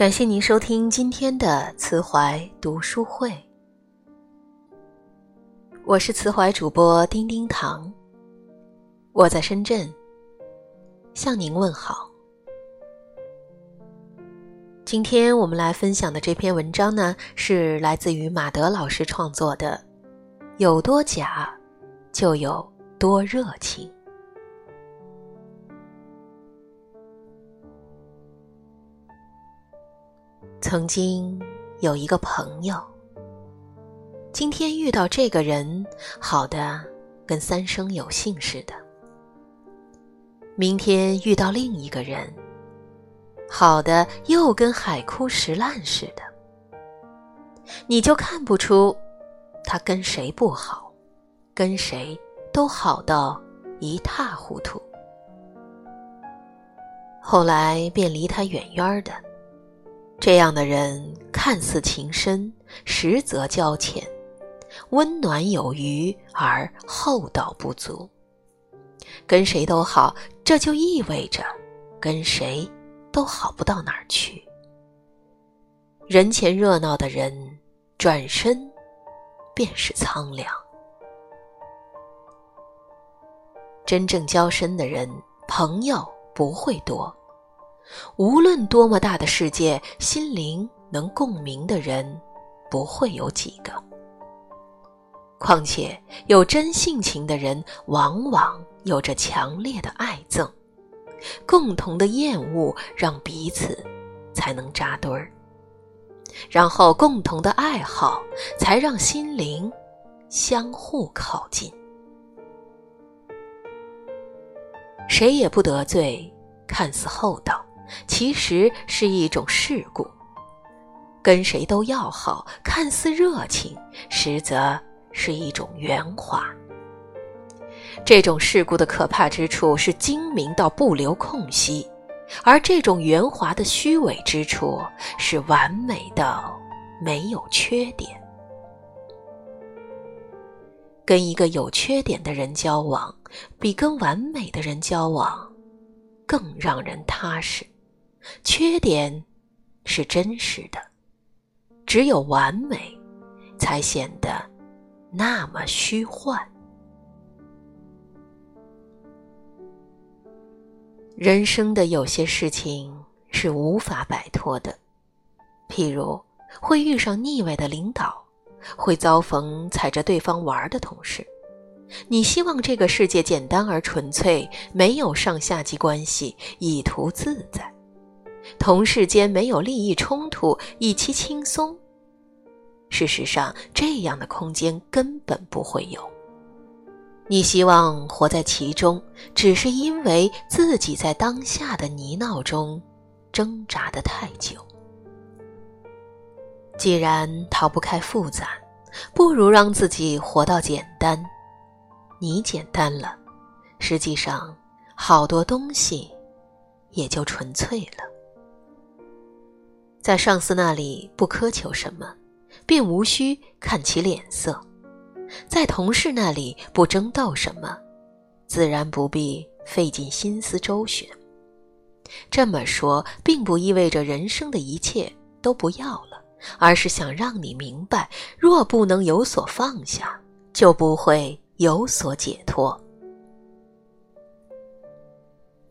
感谢您收听今天的慈怀读书会，我是慈怀主播丁丁糖，我在深圳向您问好。今天我们来分享的这篇文章呢，是来自于马德老师创作的，《有多假，就有多热情》。曾经有一个朋友，今天遇到这个人，好的跟三生有幸似的；明天遇到另一个人，好的又跟海枯石烂似的。你就看不出他跟谁不好，跟谁都好到一塌糊涂。后来便离他远远的。这样的人看似情深，实则交浅，温暖有余而厚道不足。跟谁都好，这就意味着跟谁都好不到哪儿去。人前热闹的人，转身便是苍凉。真正交深的人，朋友不会多。无论多么大的世界，心灵能共鸣的人不会有几个。况且有真性情的人，往往有着强烈的爱憎，共同的厌恶让彼此才能扎堆儿，然后共同的爱好才让心灵相互靠近。谁也不得罪，看似厚道。其实是一种世故，跟谁都要好，看似热情，实则是一种圆滑。这种世故的可怕之处是精明到不留空隙，而这种圆滑的虚伪之处是完美到没有缺点。跟一个有缺点的人交往，比跟完美的人交往更让人踏实。缺点是真实的，只有完美才显得那么虚幻。人生的有些事情是无法摆脱的，譬如会遇上腻歪的领导，会遭逢踩着对方玩的同事。你希望这个世界简单而纯粹，没有上下级关系，以图自在。同事间没有利益冲突，以其轻松。事实上，这样的空间根本不会有。你希望活在其中，只是因为自己在当下的泥淖中挣扎的太久。既然逃不开复杂，不如让自己活到简单。你简单了，实际上好多东西也就纯粹了。在上司那里不苛求什么，便无需看其脸色；在同事那里不争斗什么，自然不必费尽心思周旋。这么说，并不意味着人生的一切都不要了，而是想让你明白：若不能有所放下，就不会有所解脱。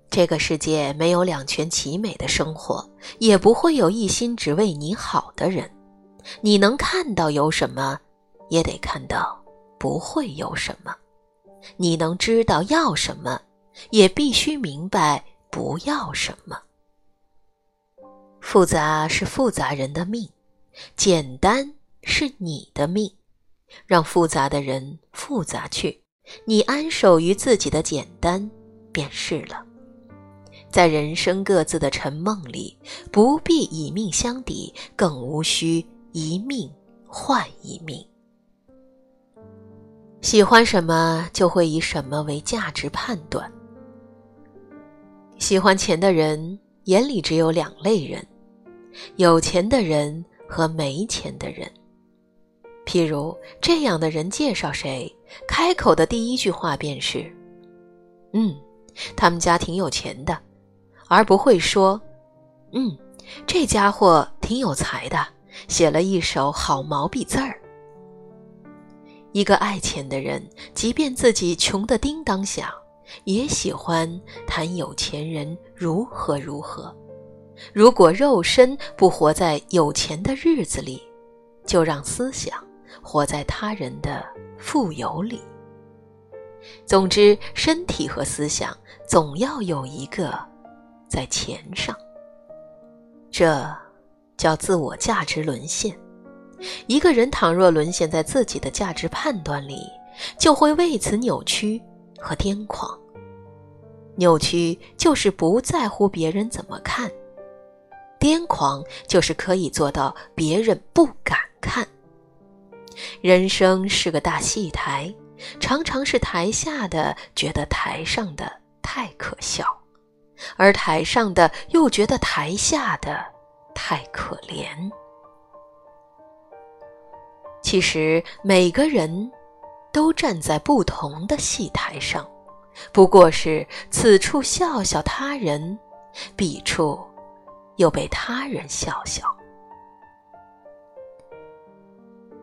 这个世界没有两全其美的生活，也不会有一心只为你好的人。你能看到有什么，也得看到不会有什么；你能知道要什么，也必须明白不要什么。复杂是复杂人的命，简单是你的命。让复杂的人复杂去，你安守于自己的简单便是了。在人生各自的沉梦里，不必以命相抵，更无需一命换一命。喜欢什么，就会以什么为价值判断。喜欢钱的人眼里只有两类人：有钱的人和没钱的人。譬如这样的人介绍谁，开口的第一句话便是：“嗯，他们家挺有钱的。”而不会说，嗯，这家伙挺有才的，写了一手好毛笔字儿。一个爱钱的人，即便自己穷得叮当响，也喜欢谈有钱人如何如何。如果肉身不活在有钱的日子里，就让思想活在他人的富有里。总之，身体和思想总要有一个在钱上。这叫自我价值沦陷。一个人倘若沦陷在自己的价值判断里，就会为此扭曲和癫狂。扭曲就是不在乎别人怎么看，癫狂就是可以做到别人不敢看。人生是个大戏台，常常是台下的觉得台上的太可笑，而台上的又觉得台下的太可怜。其实每个人都站在不同的戏台上，不过是此处笑笑他人，彼处又被他人笑笑。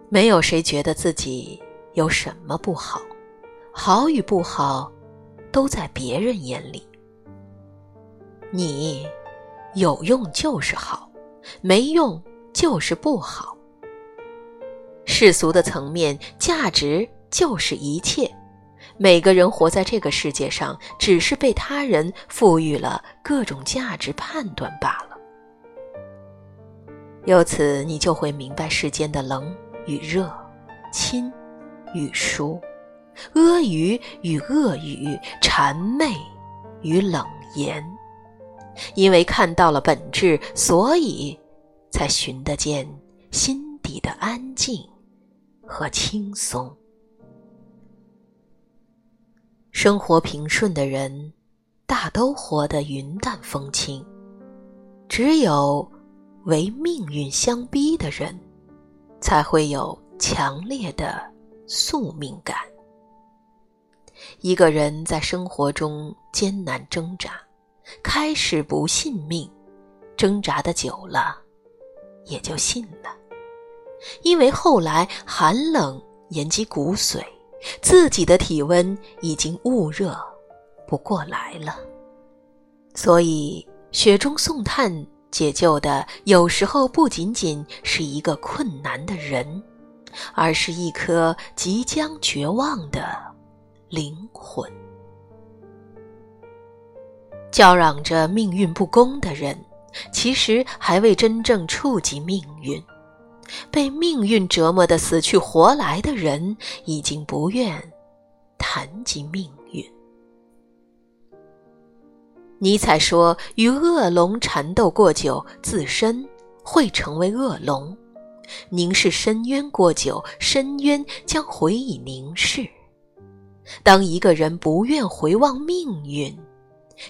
没有谁觉得自己有什么不好，好与不好，都在别人眼里。你有用就是好，没用就是不好。世俗的层面，价值就是一切。每个人活在这个世界上，只是被他人赋予了各种价值判断罢了。由此，你就会明白世间的冷与热、亲与疏、阿谀与恶语、谄媚与冷言。因为看到了本质，所以才寻得见心底的安静。和轻松，生活平顺的人，大都活得云淡风轻；只有为命运相逼的人，才会有强烈的宿命感。一个人在生活中艰难挣扎，开始不信命，挣扎的久了，也就信了。因为后来寒冷延及骨髓，自己的体温已经捂热不过来了，所以雪中送炭解救的有时候不仅仅是一个困难的人，而是一颗即将绝望的灵魂。叫嚷着命运不公的人，其实还未真正触及命运。被命运折磨得死去活来的人，已经不愿谈及命运。尼采说：“与恶龙缠斗过久，自身会成为恶龙；凝视深渊过久，深渊将回以凝视。”当一个人不愿回望命运，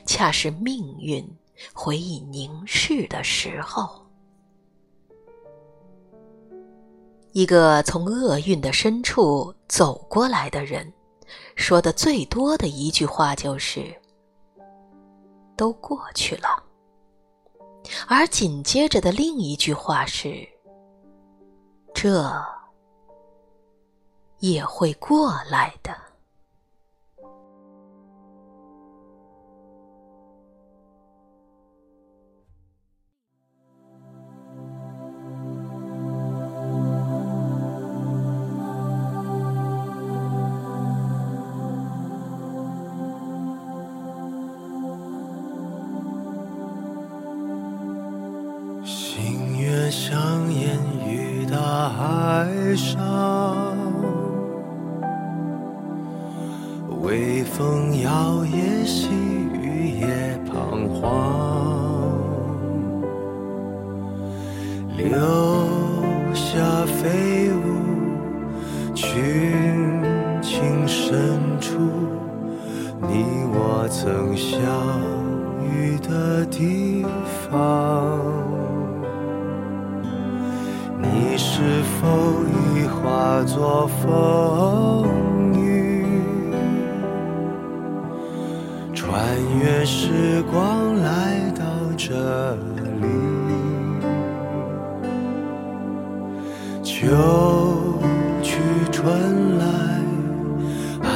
恰是命运回以凝视的时候。一个从厄运的深处走过来的人，说的最多的一句话就是：“都过去了。”而紧接着的另一句话是：“这也会过来的。”像烟雨大海上，微风摇曳，细雨也彷徨，留下飞舞群情深处，你我曾相遇的地方。你是否已化作风雨？穿越时光来到这里秋去春来海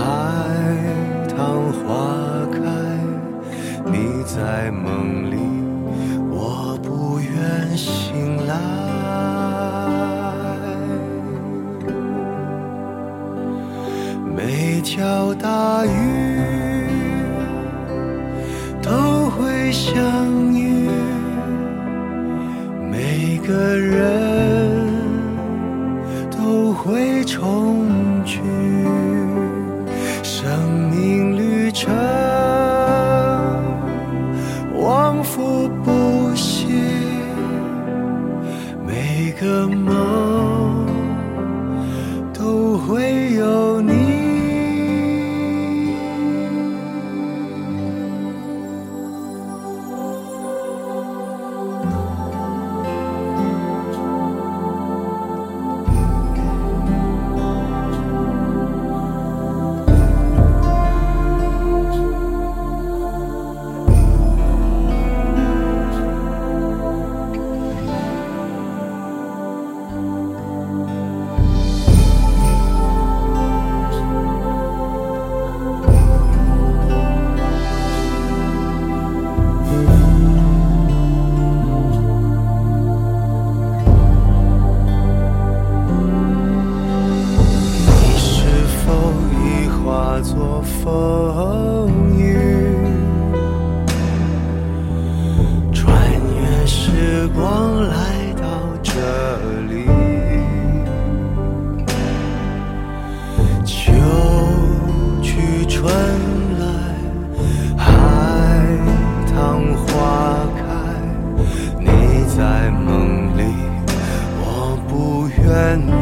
棠花开你在梦里我不愿醒重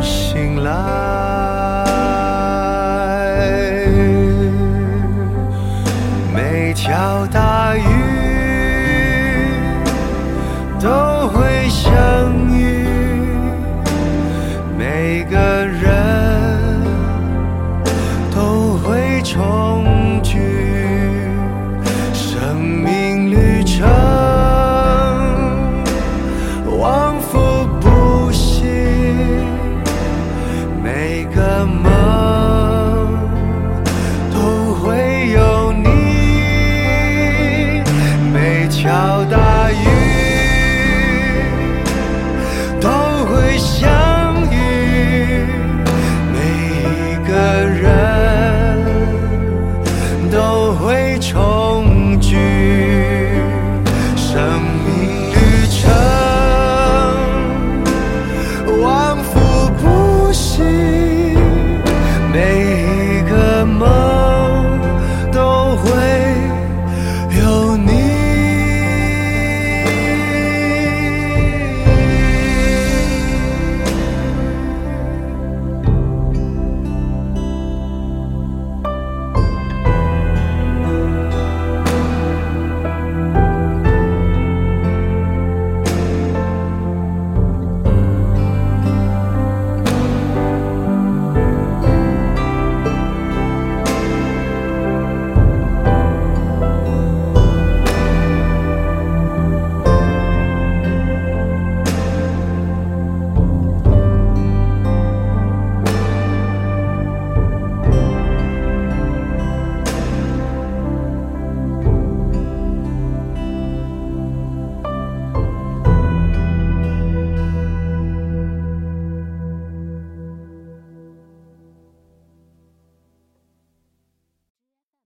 醒来每条大鱼都会相遇每个人都会重